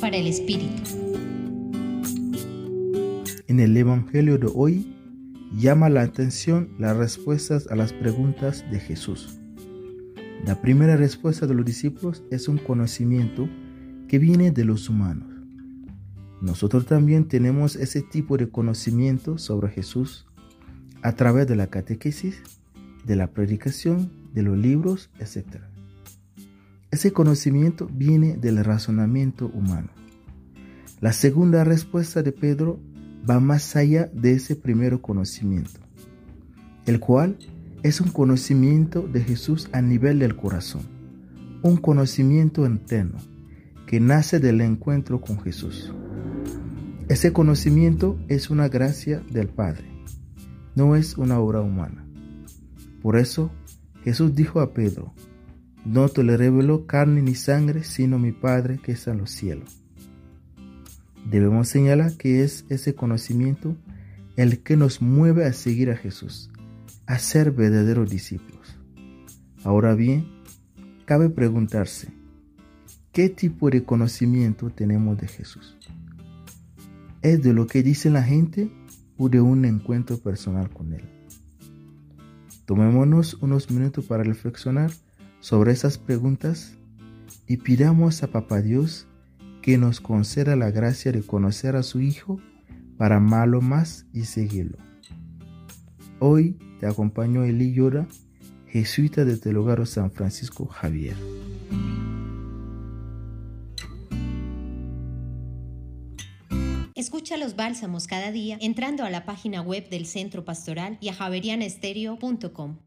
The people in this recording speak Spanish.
Para el Espíritu. En el Evangelio de hoy llama la atención las respuestas a las preguntas de Jesús. La primera respuesta de los discípulos es un conocimiento que viene de los humanos. Nosotros también tenemos ese tipo de conocimiento sobre Jesús a través de la catequesis, de la predicación, de los libros, etc. Ese conocimiento viene del razonamiento humano. La segunda respuesta de Pedro va más allá de ese primer conocimiento, el cual es un conocimiento de Jesús a nivel del corazón, un conocimiento interno que nace del encuentro con Jesús. Ese conocimiento es una gracia del Padre, no es una obra humana. Por eso Jesús dijo a Pedro, no te le reveló carne ni sangre, sino mi Padre que está en los cielos. Debemos señalar que es ese conocimiento el que nos mueve a seguir a Jesús, a ser verdaderos discípulos. Ahora bien, cabe preguntarse, ¿qué tipo de conocimiento tenemos de Jesús? ¿Es de lo que dice la gente o de un encuentro personal con Él? Tomémonos unos minutos para reflexionar sobre esas preguntas y pidamos a Papá Dios que nos conceda la gracia de conocer a su Hijo para amarlo más y seguirlo. Hoy te acompaño Eli Llora, jesuita de Telogaro San Francisco Javier. Escucha los bálsamos cada día entrando a la página web del Centro Pastoral y a javerianestereo.com.